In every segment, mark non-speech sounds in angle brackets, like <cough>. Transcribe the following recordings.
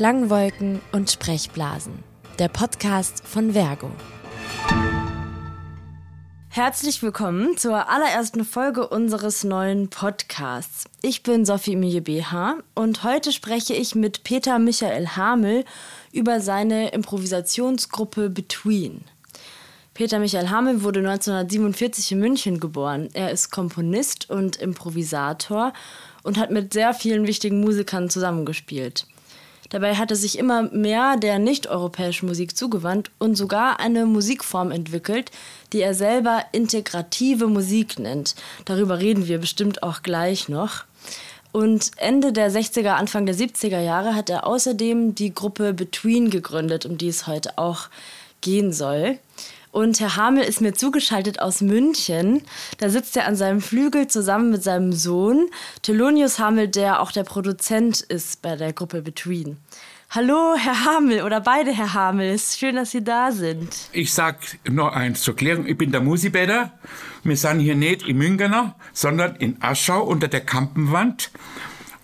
Klangwolken und Sprechblasen. Der Podcast von Vergo. Herzlich willkommen zur allerersten Folge unseres neuen Podcasts. Ich bin Sophie Emilie BH und heute spreche ich mit Peter Michael Hamel über seine Improvisationsgruppe Between. Peter Michael Hamel wurde 1947 in München geboren. Er ist Komponist und Improvisator und hat mit sehr vielen wichtigen Musikern zusammengespielt. Dabei hat er sich immer mehr der nicht-europäischen Musik zugewandt und sogar eine Musikform entwickelt, die er selber integrative Musik nennt. Darüber reden wir bestimmt auch gleich noch. Und Ende der 60er, Anfang der 70er Jahre hat er außerdem die Gruppe Between gegründet, um die es heute auch gehen soll. Und Herr Hamel ist mir zugeschaltet aus München. Da sitzt er an seinem Flügel zusammen mit seinem Sohn, Thelonius Hamel, der auch der Produzent ist bei der Gruppe Between. Hallo, Herr Hamel oder beide Herr Hamel. Es ist schön, dass Sie da sind. Ich sag noch eins zur Klärung. Ich bin der Musibäder. Wir sind hier nicht in Müngener, sondern in Aschau unter der Kampenwand.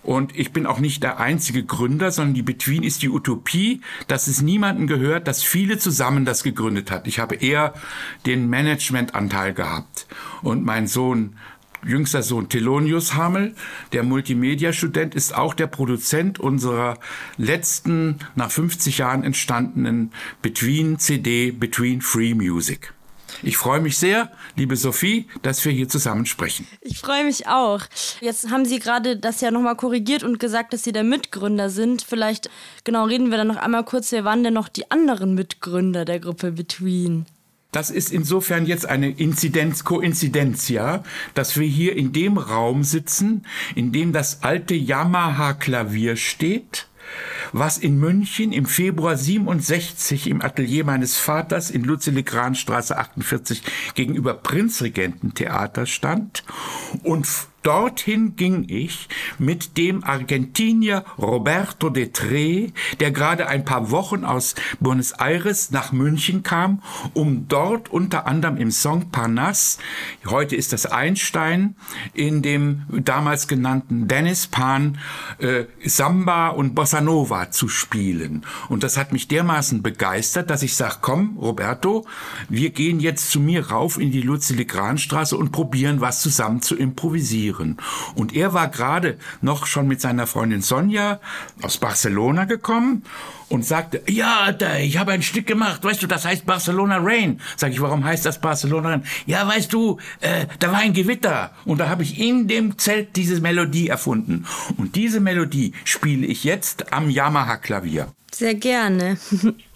Und ich bin auch nicht der einzige Gründer, sondern die Between ist die Utopie, dass es niemanden gehört, dass viele zusammen das gegründet hat. Ich habe eher den Managementanteil gehabt. Und mein Sohn jüngster Sohn Thelonius Hamel, der Multimedia-Student, ist auch der Produzent unserer letzten, nach 50 Jahren entstandenen Between CD, Between Free Music. Ich freue mich sehr, liebe Sophie, dass wir hier zusammen sprechen. Ich freue mich auch. Jetzt haben Sie gerade das ja nochmal korrigiert und gesagt, dass Sie der Mitgründer sind. Vielleicht, genau, reden wir dann noch einmal kurz, wer waren denn noch die anderen Mitgründer der Gruppe Between? Das ist insofern jetzt eine Inzidenz, Koinzidenz, ja, dass wir hier in dem Raum sitzen, in dem das alte Yamaha-Klavier steht was in München im Februar 67 im Atelier meines Vaters in Lutzele-Kranstraße 48 gegenüber Prinzregententheater stand und Dorthin ging ich mit dem Argentinier Roberto de Tre, der gerade ein paar Wochen aus Buenos Aires nach München kam, um dort unter anderem im Song Parnasse, heute ist das Einstein, in dem damals genannten Dennis Pan äh, Samba und Bossa Nova zu spielen. Und das hat mich dermaßen begeistert, dass ich sage, komm, Roberto, wir gehen jetzt zu mir rauf in die Luzi-Legran-Straße und probieren was zusammen zu improvisieren führen. Und er war gerade noch schon mit seiner Freundin Sonja aus Barcelona gekommen und sagte, ja, da, ich habe ein Stück gemacht, weißt du, das heißt Barcelona Rain. Sag ich, warum heißt das Barcelona Rain? Ja, weißt du, äh, da war ein Gewitter und da habe ich in dem Zelt diese Melodie erfunden. Und diese Melodie spiele ich jetzt am Yamaha-Klavier. Sehr gerne. <laughs>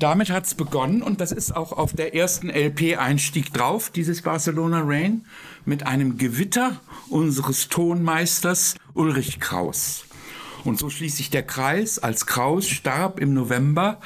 Und damit hat's begonnen und das ist auch auf der ersten LP-Einstieg drauf, dieses Barcelona Rain, mit einem Gewitter unseres Tonmeisters Ulrich Kraus. Und so schließt sich der Kreis. Als Kraus starb im November,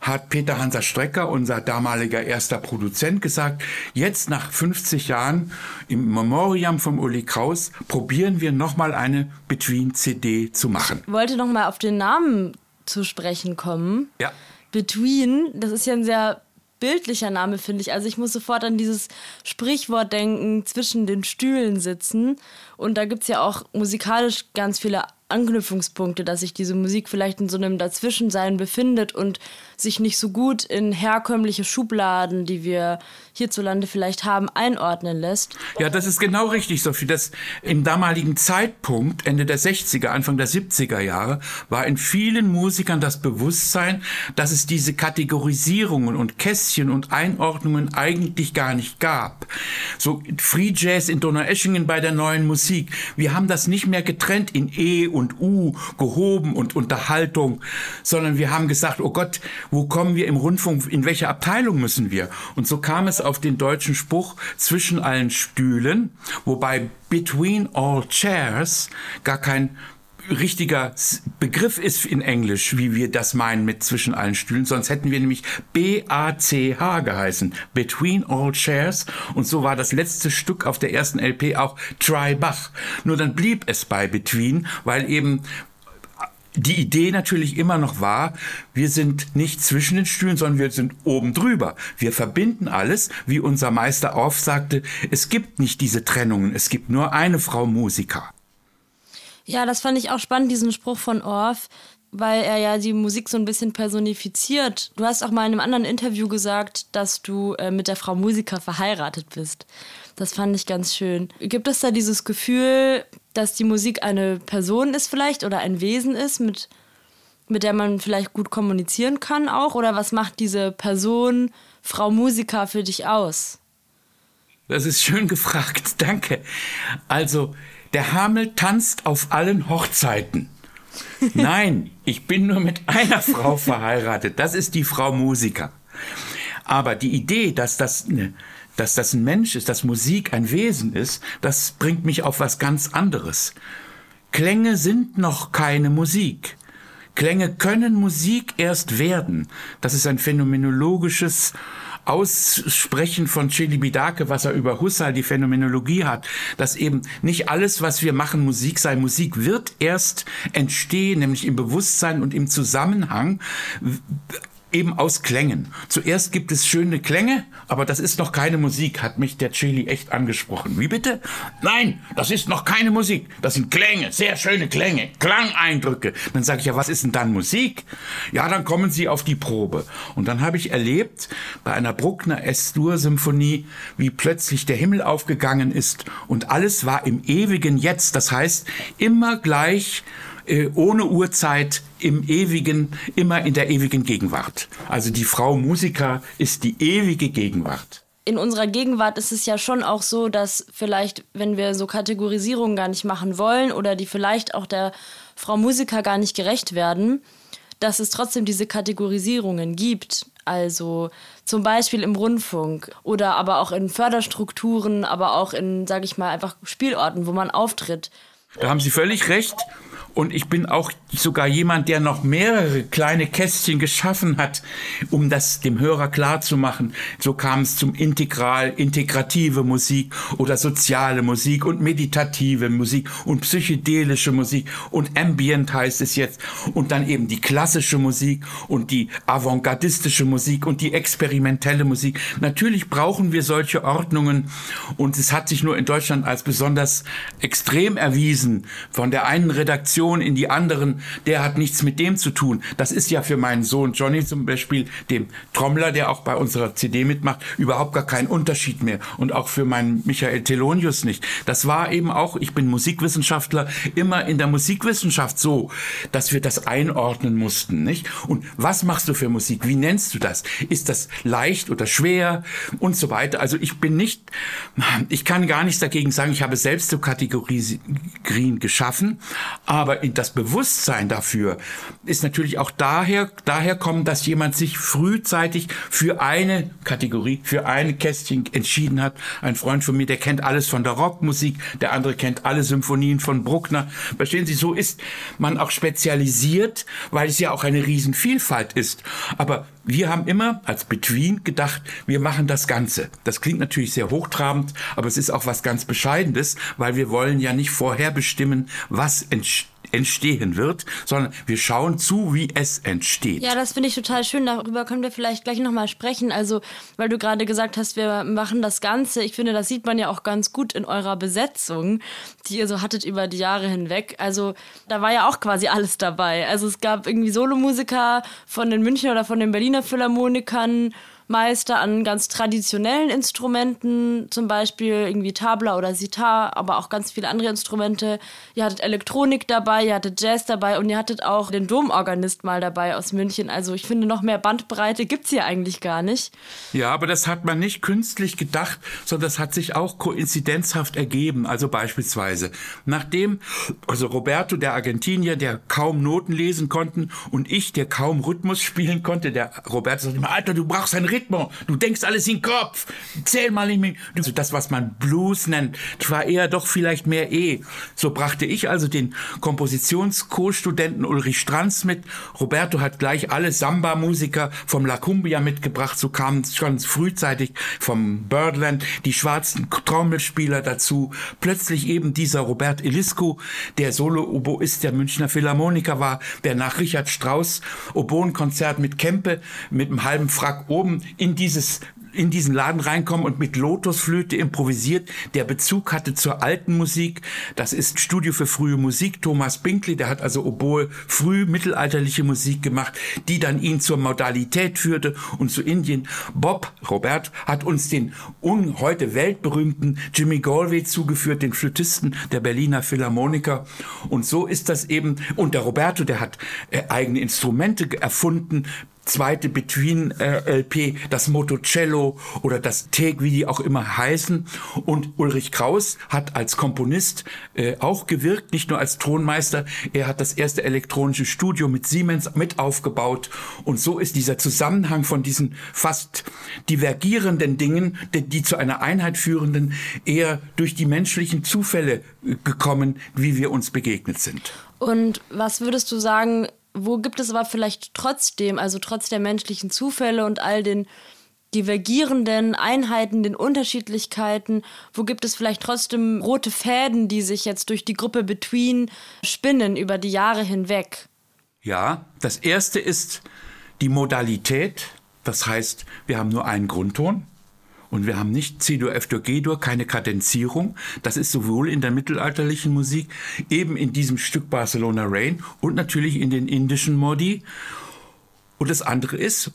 hat Peter Hansa Strecker, unser damaliger erster Produzent, gesagt, jetzt nach 50 Jahren im Memoriam vom Uli Kraus probieren wir nochmal eine Between-CD zu machen. Ich wollte nochmal auf den Namen zu sprechen kommen. Ja. Between, das ist ja ein sehr bildlicher Name, finde ich. Also ich muss sofort an dieses Sprichwort denken, zwischen den Stühlen sitzen. Und da gibt es ja auch musikalisch ganz viele Anknüpfungspunkte, dass sich diese Musik vielleicht in so einem Dazwischensein befindet und sich nicht so gut in herkömmliche Schubladen, die wir hierzulande vielleicht haben, einordnen lässt. Ja, das ist genau richtig, Sophie. Das im damaligen Zeitpunkt, Ende der 60er, Anfang der 70er Jahre, war in vielen Musikern das Bewusstsein, dass es diese Kategorisierungen und Kästchen und Einordnungen eigentlich gar nicht gab. So Free Jazz in Donaueschingen bei der neuen Musik. Wir haben das nicht mehr getrennt in E und U, gehoben und Unterhaltung, sondern wir haben gesagt, oh Gott, wo kommen wir im Rundfunk, in welche Abteilung müssen wir? Und so kam es auf den deutschen Spruch zwischen allen Stühlen, wobei between all chairs gar kein richtiger Begriff ist in Englisch, wie wir das meinen mit zwischen allen Stühlen, sonst hätten wir nämlich B-A-C-H geheißen, Between All Chairs und so war das letzte Stück auf der ersten LP auch Try Bach. Nur dann blieb es bei Between, weil eben die Idee natürlich immer noch war, wir sind nicht zwischen den Stühlen, sondern wir sind oben drüber. Wir verbinden alles, wie unser Meister aufsagte, es gibt nicht diese Trennungen, es gibt nur eine Frau Musiker. Ja, das fand ich auch spannend, diesen Spruch von Orff, weil er ja die Musik so ein bisschen personifiziert. Du hast auch mal in einem anderen Interview gesagt, dass du äh, mit der Frau Musiker verheiratet bist. Das fand ich ganz schön. Gibt es da dieses Gefühl, dass die Musik eine Person ist vielleicht oder ein Wesen ist, mit, mit der man vielleicht gut kommunizieren kann auch? Oder was macht diese Person, Frau Musiker, für dich aus? Das ist schön gefragt, <laughs> danke. Also, der Hamel tanzt auf allen Hochzeiten. Nein, ich bin nur mit einer Frau verheiratet. Das ist die Frau Musiker. Aber die Idee, dass das eine dass das ein Mensch ist, dass Musik ein Wesen ist, das bringt mich auf was ganz anderes. Klänge sind noch keine Musik. Klänge können Musik erst werden. Das ist ein phänomenologisches Aussprechen von Celibidache, was er über Husserl die Phänomenologie hat, dass eben nicht alles, was wir machen, Musik sei. Musik wird erst entstehen, nämlich im Bewusstsein und im Zusammenhang eben aus Klängen. Zuerst gibt es schöne Klänge, aber das ist noch keine Musik, hat mich der Chili echt angesprochen. Wie bitte? Nein, das ist noch keine Musik. Das sind Klänge, sehr schöne Klänge, Klangeindrücke. Dann sage ich ja, was ist denn dann Musik? Ja, dann kommen Sie auf die Probe. Und dann habe ich erlebt bei einer Bruckner S-Dur-Symphonie, wie plötzlich der Himmel aufgegangen ist und alles war im ewigen Jetzt. Das heißt, immer gleich ohne Uhrzeit im ewigen, immer in der ewigen Gegenwart. Also die Frau Musiker ist die ewige Gegenwart. In unserer Gegenwart ist es ja schon auch so, dass vielleicht, wenn wir so Kategorisierungen gar nicht machen wollen oder die vielleicht auch der Frau Musiker gar nicht gerecht werden, dass es trotzdem diese Kategorisierungen gibt. Also zum Beispiel im Rundfunk oder aber auch in Förderstrukturen, aber auch in, sage ich mal, einfach Spielorten, wo man auftritt. Da haben Sie völlig recht. Und ich bin auch sogar jemand, der noch mehrere kleine Kästchen geschaffen hat, um das dem Hörer klar zu machen. So kam es zum Integral, integrative Musik oder soziale Musik und meditative Musik und psychedelische Musik und Ambient heißt es jetzt und dann eben die klassische Musik und die avantgardistische Musik und die experimentelle Musik. Natürlich brauchen wir solche Ordnungen und es hat sich nur in Deutschland als besonders extrem erwiesen von der einen Redaktion Reaktion in die anderen, der hat nichts mit dem zu tun. Das ist ja für meinen Sohn Johnny zum Beispiel, dem Trommler, der auch bei unserer CD mitmacht, überhaupt gar kein Unterschied mehr. Und auch für meinen Michael Telonius nicht. Das war eben auch, ich bin Musikwissenschaftler, immer in der Musikwissenschaft so, dass wir das einordnen mussten, nicht? Und was machst du für Musik? Wie nennst du das? Ist das leicht oder schwer? Und so weiter. Also ich bin nicht, ich kann gar nichts dagegen sagen, ich habe selbst so Kategorien geschaffen, aber aber das Bewusstsein dafür ist natürlich auch daher, daher kommen, dass jemand sich frühzeitig für eine Kategorie, für ein Kästchen entschieden hat. Ein Freund von mir, der kennt alles von der Rockmusik, der andere kennt alle Symphonien von Bruckner. Verstehen Sie, so ist man auch spezialisiert, weil es ja auch eine Riesenvielfalt ist. Aber wir haben immer als Between gedacht, wir machen das Ganze. Das klingt natürlich sehr hochtrabend, aber es ist auch was ganz Bescheidendes, weil wir wollen ja nicht vorherbestimmen, was entsteht entstehen wird, sondern wir schauen zu, wie es entsteht. Ja, das finde ich total schön. Darüber können wir vielleicht gleich nochmal sprechen. Also, weil du gerade gesagt hast, wir machen das Ganze. Ich finde, das sieht man ja auch ganz gut in eurer Besetzung, die ihr so hattet über die Jahre hinweg. Also, da war ja auch quasi alles dabei. Also, es gab irgendwie Solomusiker von den Münchner oder von den Berliner Philharmonikern Meister an ganz traditionellen Instrumenten, zum Beispiel irgendwie Tabla oder Sitar, aber auch ganz viele andere Instrumente. Ihr hattet Elektronik dabei, ihr hattet Jazz dabei und ihr hattet auch den Domorganist mal dabei aus München. Also ich finde, noch mehr Bandbreite gibt es hier eigentlich gar nicht. Ja, aber das hat man nicht künstlich gedacht, sondern das hat sich auch koinzidenzhaft ergeben. Also beispielsweise, nachdem, also Roberto, der Argentinier, der kaum Noten lesen konnten und ich, der kaum Rhythmus spielen konnte, der Roberto sagt immer, Alter, du brauchst ein Rhythmus Rhythmus. Du denkst alles in den Kopf. Zähl mal in mich. Das, was man Blues nennt, war eher doch vielleicht mehr E. So brachte ich also den Kompositions-Co-Studenten Ulrich Stranz mit. Roberto hat gleich alle Samba-Musiker vom La Cumbia mitgebracht. So kamen schon frühzeitig vom Birdland die schwarzen Trommelspieler dazu. Plötzlich eben dieser Robert Eliscu, der Solo-Oboist der Münchner Philharmoniker war, der nach Richard Strauss Oboenkonzert mit Kempe mit einem halben Frack oben in dieses in diesen Laden reinkommen und mit Lotusflöte improvisiert. Der Bezug hatte zur alten Musik. Das ist Studio für frühe Musik. Thomas Binkley, der hat also Oboe früh mittelalterliche Musik gemacht, die dann ihn zur Modalität führte und zu Indien. Bob, Robert, hat uns den un heute weltberühmten Jimmy Galway zugeführt, den Flötisten der Berliner Philharmoniker. Und so ist das eben. Und der Roberto, der hat äh, eigene Instrumente erfunden, zweite Between äh, LP, das Motocello oder das Take, wie die auch immer heißen. Und Ulrich Kraus hat als Komponist äh, auch gewirkt, nicht nur als Tonmeister. Er hat das erste elektronische Studio mit Siemens mit aufgebaut. Und so ist dieser Zusammenhang von diesen fast divergierenden Dingen, die, die zu einer Einheit führenden, eher durch die menschlichen Zufälle äh, gekommen, wie wir uns begegnet sind. Und was würdest du sagen, wo gibt es aber vielleicht trotzdem, also trotz der menschlichen Zufälle und all den divergierenden Einheiten, den Unterschiedlichkeiten, wo gibt es vielleicht trotzdem rote Fäden, die sich jetzt durch die Gruppe Between spinnen über die Jahre hinweg? Ja, das erste ist die Modalität. Das heißt, wir haben nur einen Grundton. Und wir haben nicht C-Dur, F-Dur, G-Dur, keine Kadenzierung. Das ist sowohl in der mittelalterlichen Musik, eben in diesem Stück Barcelona Rain und natürlich in den indischen Modi. Und das andere ist,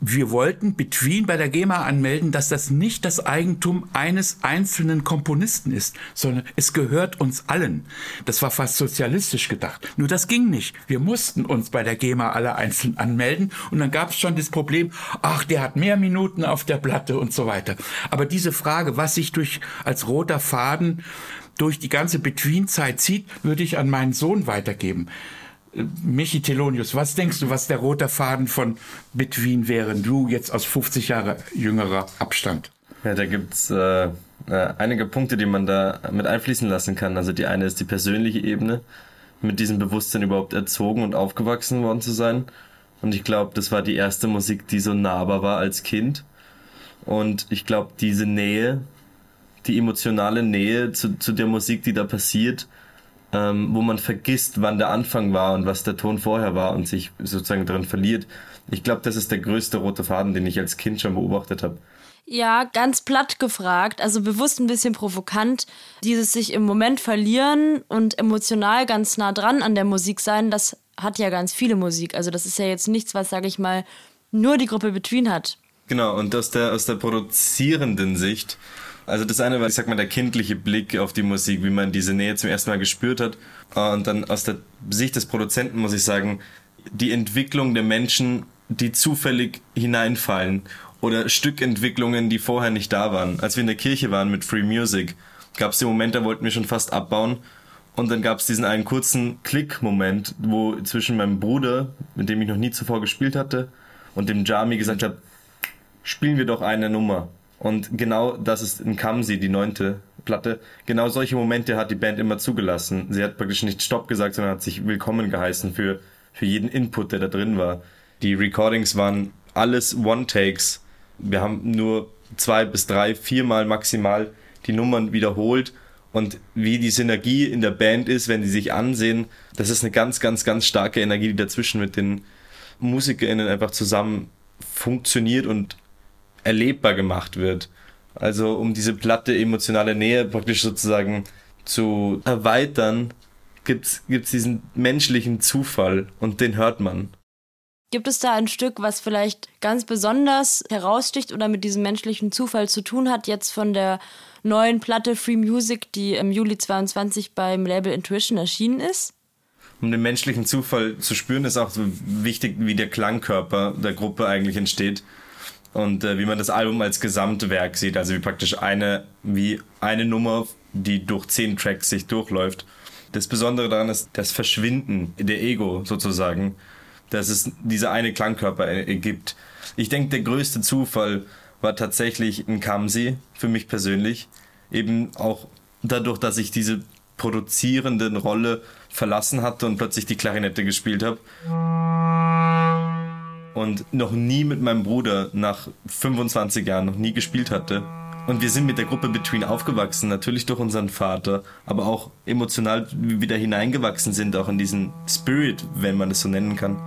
wir wollten Between bei der GEMA anmelden, dass das nicht das Eigentum eines einzelnen Komponisten ist, sondern es gehört uns allen. Das war fast sozialistisch gedacht. Nur das ging nicht. Wir mussten uns bei der GEMA alle einzeln anmelden und dann gab es schon das Problem, ach, der hat mehr Minuten auf der Platte und so weiter. Aber diese Frage, was sich durch als roter Faden durch die ganze Between-Zeit zieht, würde ich an meinen Sohn weitergeben. Michi Telonius, was denkst du, was der rote Faden von Bitwin wäre, du jetzt aus 50 Jahre jüngerer Abstand? Ja, da gibt's äh, äh, einige Punkte, die man da mit einfließen lassen kann. Also die eine ist die persönliche Ebene, mit diesem Bewusstsein überhaupt erzogen und aufgewachsen worden zu sein. Und ich glaube, das war die erste Musik, die so nahbar war als Kind. Und ich glaube, diese Nähe, die emotionale Nähe zu, zu der Musik, die da passiert, ähm, wo man vergisst, wann der Anfang war und was der Ton vorher war und sich sozusagen darin verliert. Ich glaube, das ist der größte rote Faden, den ich als Kind schon beobachtet habe. Ja, ganz platt gefragt, also bewusst ein bisschen provokant, dieses sich im Moment verlieren und emotional ganz nah dran an der Musik sein, das hat ja ganz viele Musik. Also das ist ja jetzt nichts, was, sage ich mal, nur die Gruppe Between hat. Genau, und aus der, aus der produzierenden Sicht also das eine war, ich sag mal, der kindliche Blick auf die Musik, wie man diese Nähe zum ersten Mal gespürt hat. Und dann aus der Sicht des Produzenten muss ich sagen, die Entwicklung der Menschen, die zufällig hineinfallen oder Stückentwicklungen, die vorher nicht da waren. Als wir in der Kirche waren mit Free Music, gab es den Moment, da wollten wir schon fast abbauen. Und dann gab es diesen einen kurzen Klick-Moment, wo zwischen meinem Bruder, mit dem ich noch nie zuvor gespielt hatte, und dem Jami gesagt habe, spielen wir doch eine Nummer. Und genau das ist in Kamsi, die neunte Platte. Genau solche Momente hat die Band immer zugelassen. Sie hat praktisch nicht Stopp gesagt, sondern hat sich willkommen geheißen für, für jeden Input, der da drin war. Die Recordings waren alles One-Takes. Wir haben nur zwei bis drei, viermal maximal die Nummern wiederholt und wie die Synergie in der Band ist, wenn die sich ansehen. Das ist eine ganz, ganz, ganz starke Energie, die dazwischen mit den MusikerInnen einfach zusammen funktioniert und erlebbar gemacht wird. Also um diese platte emotionale Nähe praktisch sozusagen zu erweitern, gibt's gibt's diesen menschlichen Zufall und den hört man. Gibt es da ein Stück, was vielleicht ganz besonders heraussticht oder mit diesem menschlichen Zufall zu tun hat, jetzt von der neuen Platte Free Music, die im Juli 22 beim Label Intuition erschienen ist? Um den menschlichen Zufall zu spüren, ist auch so wichtig, wie der Klangkörper der Gruppe eigentlich entsteht und äh, wie man das Album als Gesamtwerk sieht, also wie praktisch eine, wie eine Nummer, die durch zehn Tracks sich durchläuft. Das Besondere daran ist das Verschwinden der Ego sozusagen, dass es diese eine Klangkörper ergibt. Ich denke, der größte Zufall war tatsächlich ein Kamsi für mich persönlich. Eben auch dadurch, dass ich diese produzierende Rolle verlassen hatte und plötzlich die Klarinette gespielt habe. Und noch nie mit meinem Bruder nach 25 Jahren noch nie gespielt hatte. Und wir sind mit der Gruppe Between aufgewachsen, natürlich durch unseren Vater, aber auch emotional wieder hineingewachsen sind, auch in diesen Spirit, wenn man es so nennen kann.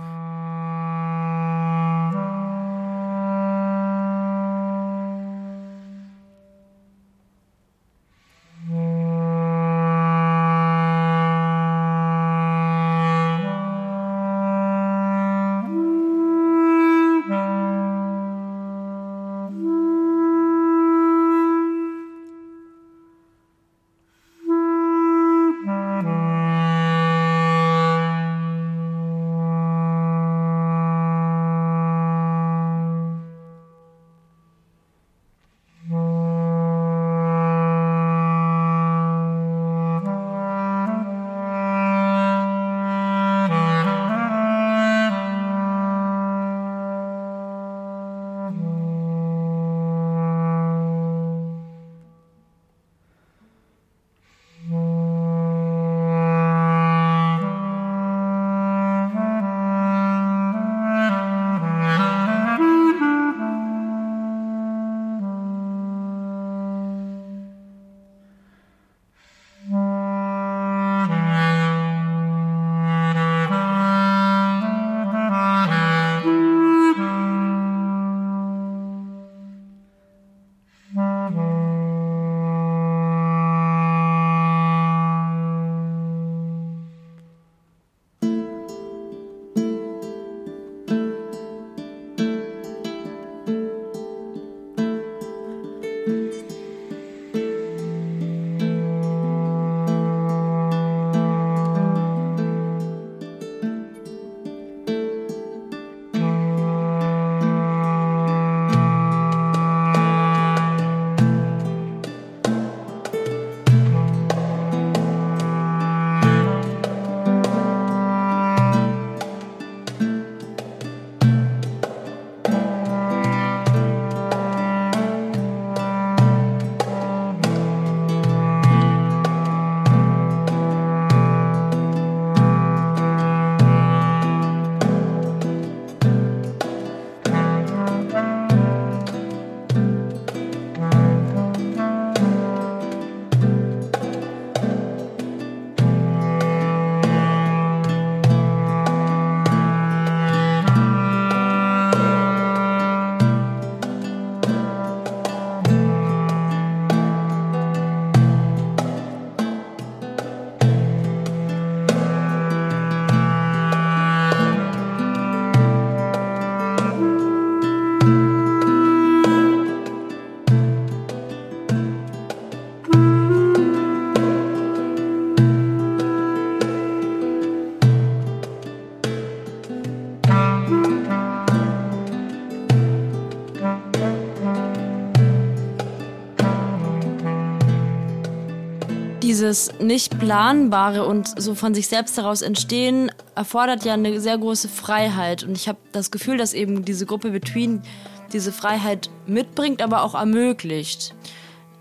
Dieses nicht planbare und so von sich selbst heraus entstehen erfordert ja eine sehr große Freiheit und ich habe das Gefühl, dass eben diese Gruppe Between diese Freiheit mitbringt, aber auch ermöglicht.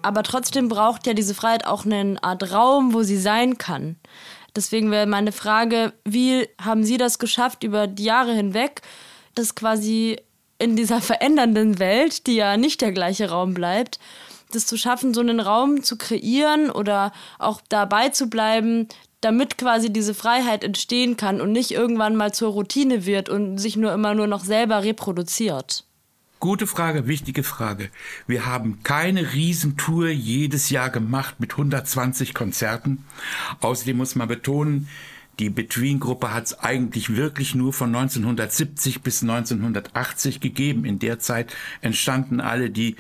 Aber trotzdem braucht ja diese Freiheit auch eine Art Raum, wo sie sein kann. Deswegen wäre meine Frage, wie haben Sie das geschafft über die Jahre hinweg, dass quasi in dieser verändernden Welt, die ja nicht der gleiche Raum bleibt, das zu schaffen, so einen Raum zu kreieren oder auch dabei zu bleiben, damit quasi diese Freiheit entstehen kann und nicht irgendwann mal zur Routine wird und sich nur immer nur noch selber reproduziert? Gute Frage, wichtige Frage. Wir haben keine Riesentour jedes Jahr gemacht mit 120 Konzerten. Außerdem muss man betonen, die Between-Gruppe hat es eigentlich wirklich nur von 1970 bis 1980 gegeben. In der Zeit entstanden alle die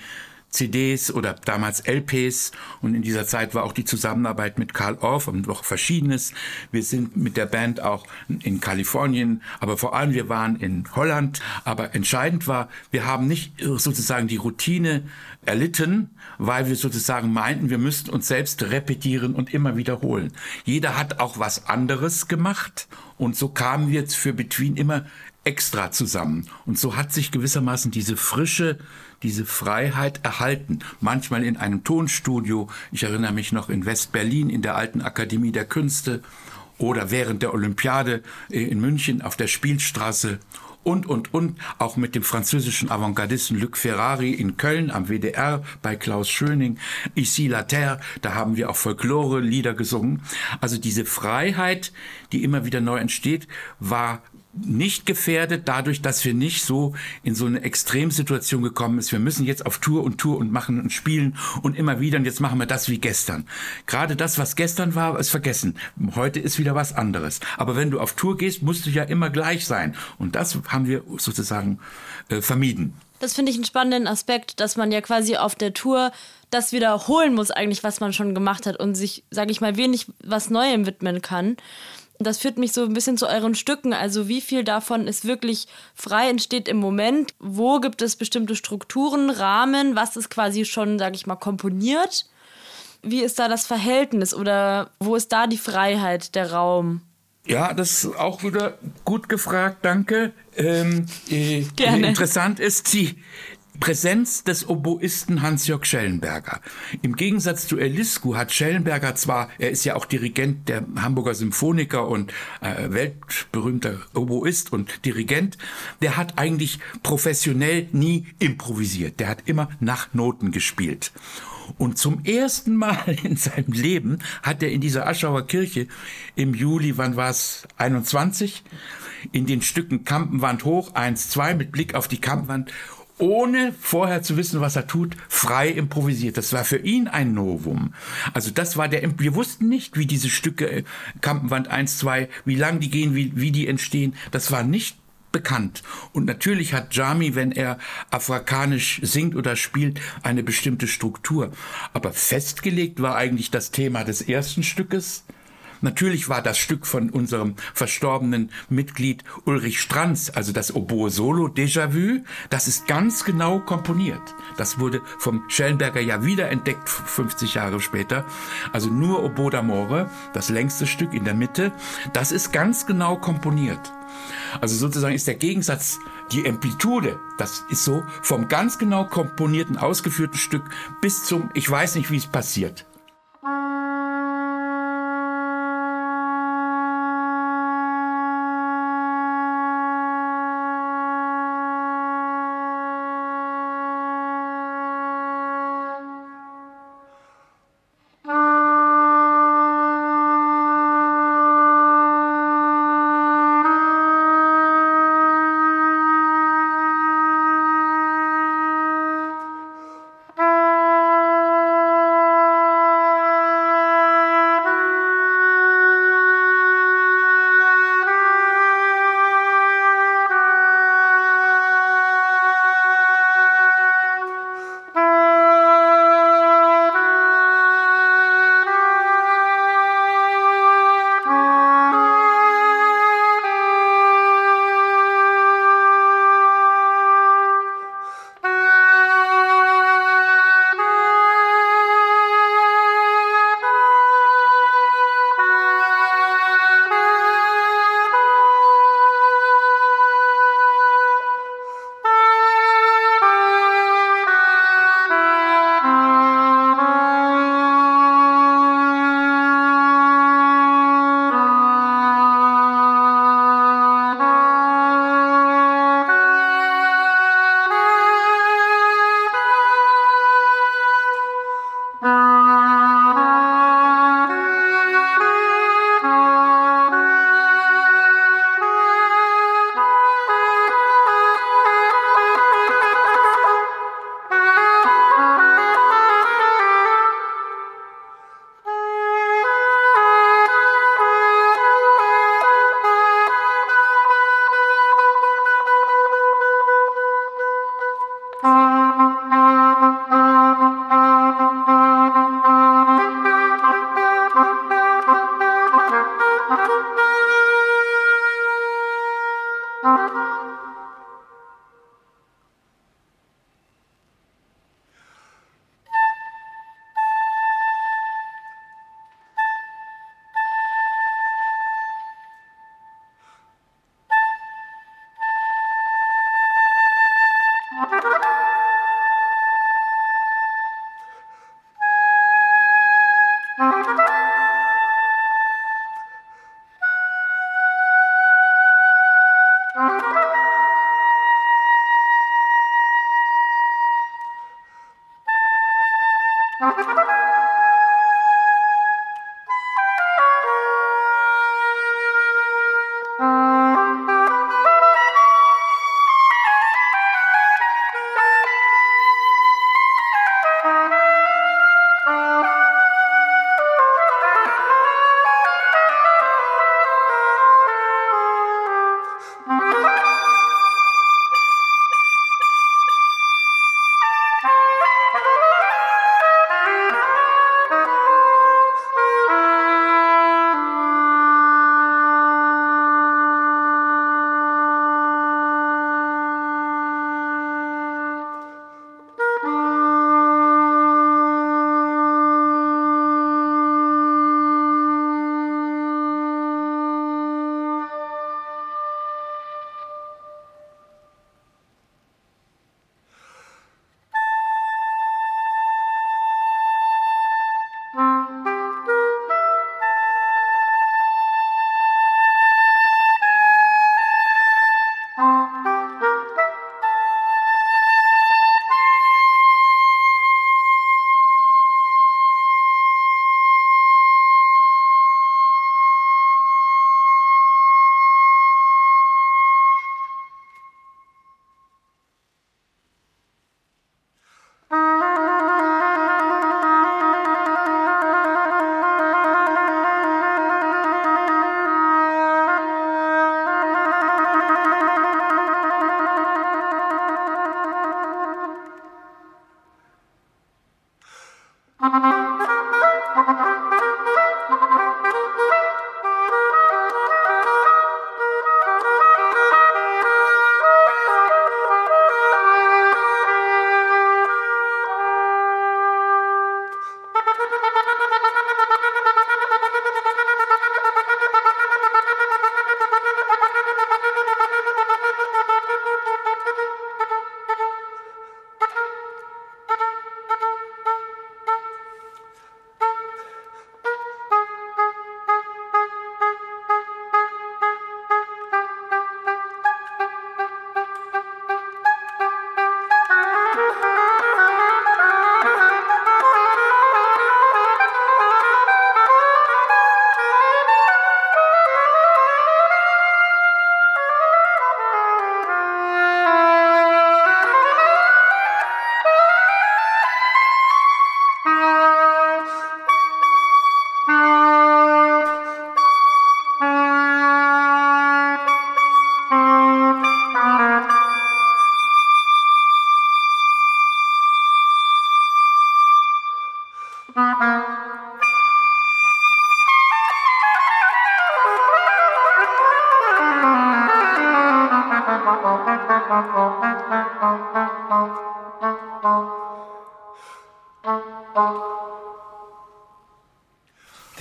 CDs oder damals LPs und in dieser Zeit war auch die Zusammenarbeit mit Karl Orff und noch Verschiedenes. Wir sind mit der Band auch in Kalifornien, aber vor allem wir waren in Holland. Aber entscheidend war, wir haben nicht sozusagen die Routine erlitten, weil wir sozusagen meinten, wir müssten uns selbst repetieren und immer wiederholen. Jeder hat auch was anderes gemacht und so kamen wir jetzt für Between immer extra zusammen. Und so hat sich gewissermaßen diese frische, diese Freiheit erhalten. Manchmal in einem Tonstudio. Ich erinnere mich noch in West-Berlin in der alten Akademie der Künste oder während der Olympiade äh, in München auf der Spielstraße und, und, und, auch mit dem französischen Avantgardisten Luc Ferrari in Köln am WDR bei Klaus Schöning, Ici la Terre, da haben wir auch Folklore-Lieder gesungen. Also diese Freiheit, die immer wieder neu entsteht, war nicht gefährdet dadurch, dass wir nicht so in so eine Extremsituation gekommen ist. Wir müssen jetzt auf Tour und Tour und machen und spielen und immer wieder und jetzt machen wir das wie gestern. Gerade das, was gestern war, ist vergessen. Heute ist wieder was anderes. Aber wenn du auf Tour gehst, musst du ja immer gleich sein. Und das haben wir sozusagen äh, vermieden. Das finde ich einen spannenden Aspekt, dass man ja quasi auf der Tour das wiederholen muss eigentlich, was man schon gemacht hat und sich, sage ich mal, wenig was Neuem widmen kann. Das führt mich so ein bisschen zu euren Stücken. Also wie viel davon ist wirklich frei entsteht im Moment? Wo gibt es bestimmte Strukturen, Rahmen? Was ist quasi schon, sage ich mal, komponiert? Wie ist da das Verhältnis oder wo ist da die Freiheit, der Raum? Ja, das ist auch wieder gut gefragt, danke. Ähm, äh, Gerne. Interessant ist die, Präsenz des Oboisten Hans-Jörg Schellenberger. Im Gegensatz zu Eliscu hat Schellenberger zwar, er ist ja auch Dirigent der Hamburger Symphoniker und äh, weltberühmter Oboist und Dirigent, der hat eigentlich professionell nie improvisiert. Der hat immer nach Noten gespielt. Und zum ersten Mal <laughs> in seinem Leben hat er in dieser Aschauer Kirche im Juli, wann war es, 21, in den Stücken Kampenwand hoch, 1, 2 mit Blick auf die Kampenwand ohne vorher zu wissen, was er tut, frei improvisiert. Das war für ihn ein Novum. Also das war der, wir wussten nicht, wie diese Stücke, äh, Kampenwand 1, 2, wie lang die gehen, wie, wie die entstehen. Das war nicht bekannt. Und natürlich hat Jami, wenn er afrikanisch singt oder spielt, eine bestimmte Struktur. Aber festgelegt war eigentlich das Thema des ersten Stückes, Natürlich war das Stück von unserem verstorbenen Mitglied Ulrich Stranz, also das Oboe Solo Déjà-vu, das ist ganz genau komponiert. Das wurde vom Schellenberger ja wiederentdeckt 50 Jahre später. Also nur Oboe d'Amore, das längste Stück in der Mitte, das ist ganz genau komponiert. Also sozusagen ist der Gegensatz die Amplitude, das ist so vom ganz genau komponierten, ausgeführten Stück bis zum, ich weiß nicht, wie es passiert.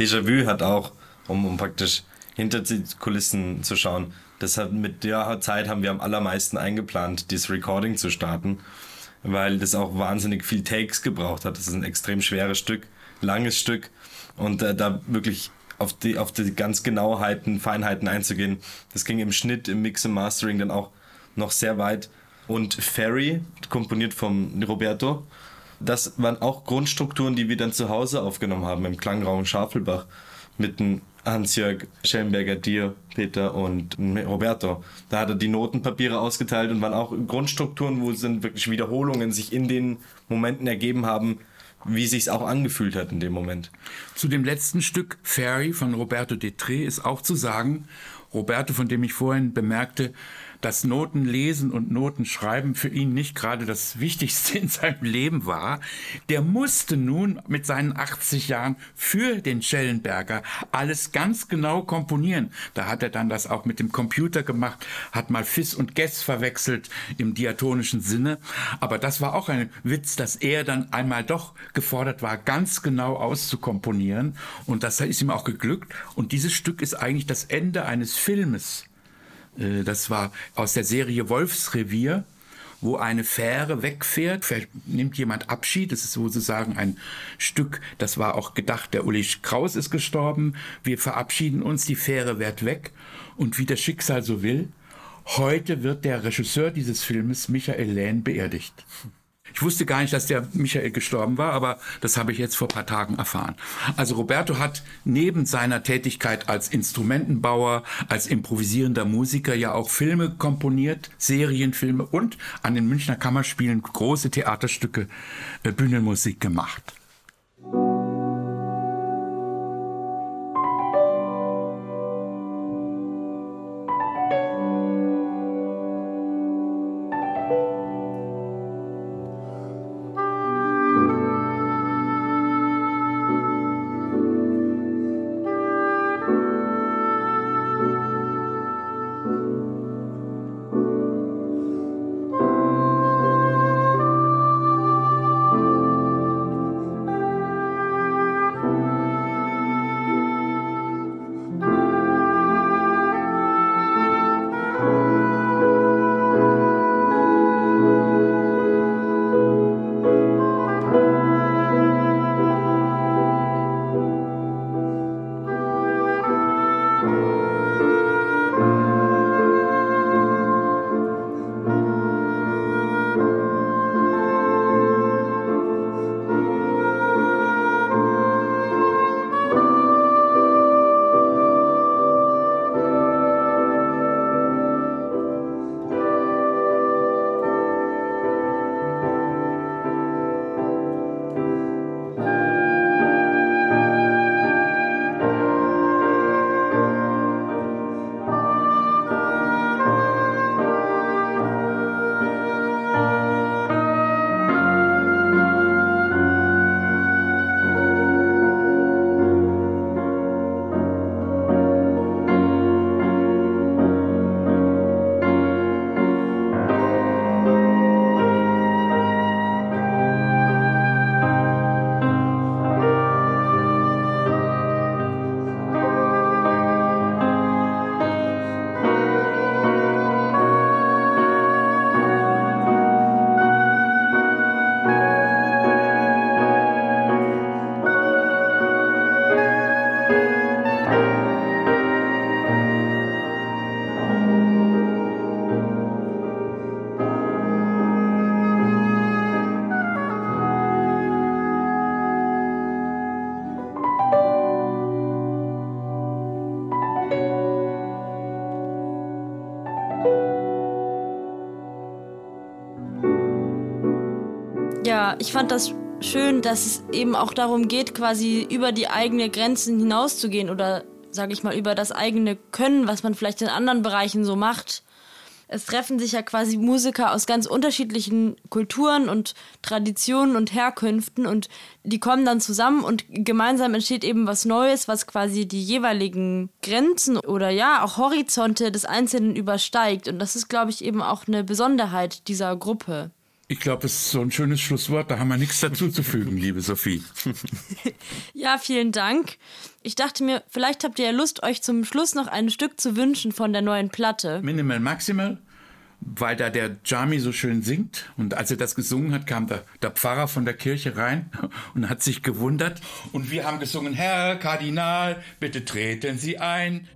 Déjà-vu hat auch, um, um praktisch hinter die Kulissen zu schauen, deshalb mit der Zeit haben wir am allermeisten eingeplant, dieses Recording zu starten, weil das auch wahnsinnig viel Takes gebraucht hat. Das ist ein extrem schweres Stück, langes Stück und äh, da wirklich auf die, auf die ganz Genauheiten, Feinheiten einzugehen. Das ging im Schnitt, im Mix, im Mastering dann auch noch sehr weit. Und Ferry, komponiert vom Roberto, das waren auch Grundstrukturen, die wir dann zu Hause aufgenommen haben, im Klangraum Schafelbach, mit dem Hans-Jörg Schellenberger, dir, Peter und Roberto. Da hat er die Notenpapiere ausgeteilt und waren auch Grundstrukturen, wo sind wirklich Wiederholungen sich in den Momenten ergeben haben, wie sich's auch angefühlt hat in dem Moment. Zu dem letzten Stück Fairy von Roberto Detré ist auch zu sagen, Roberto, von dem ich vorhin bemerkte, dass Notenlesen und Notenschreiben für ihn nicht gerade das <laughs> Wichtigste in seinem Leben war, der musste nun mit seinen 80 Jahren für den Schellenberger alles ganz genau komponieren. Da hat er dann das auch mit dem Computer gemacht, hat mal Fis und Gess verwechselt im diatonischen Sinne. Aber das war auch ein Witz, dass er dann einmal doch gefordert war, ganz genau auszukomponieren. Und das ist ihm auch geglückt. Und dieses Stück ist eigentlich das Ende eines Filmes. Äh, das war aus der Serie Wolfsrevier, wo eine Fähre wegfährt, nimmt jemand Abschied. Das ist sozusagen ein Stück, das war auch gedacht, der Uli Kraus ist gestorben. Wir verabschieden uns, die Fähre wird weg. Und wie das Schicksal so will, heute wird der Regisseur dieses Filmes, Michael Lähn, beerdigt. Ich wusste gar nicht, dass der Michael gestorben war, aber das habe ich jetzt vor paar Tagen erfahren. Also Roberto hat neben seiner Tätigkeit als Instrumentenbauer, als improvisierender Musiker ja auch Filme komponiert, Serienfilme und an den Münchner Kammerspielen große Theaterstücke, äh, Bühnenmusik gemacht. Ich fand das schön, dass es eben auch darum geht, quasi über die eigenen Grenzen hinauszugehen oder, sage ich mal, über das eigene Können, was man vielleicht in anderen Bereichen so macht. Es treffen sich ja quasi Musiker aus ganz unterschiedlichen Kulturen und Traditionen und Herkünften und die kommen dann zusammen und gemeinsam entsteht eben was Neues, was quasi die jeweiligen Grenzen oder ja auch Horizonte des Einzelnen übersteigt. Und das ist, glaube ich, eben auch eine Besonderheit dieser Gruppe. Ich glaube, das ist so ein schönes Schlusswort. Da haben wir nichts dazu zu fügen, <laughs> liebe Sophie. <laughs> ja, vielen Dank. Ich dachte mir, vielleicht habt ihr ja Lust, euch zum Schluss noch ein Stück zu wünschen von der neuen Platte. Minimal Maximal, weil da der Jami so schön singt. Und als er das gesungen hat, kam der, der Pfarrer von der Kirche rein <laughs> und hat sich gewundert. Und wir haben gesungen, Herr Kardinal, bitte treten Sie ein.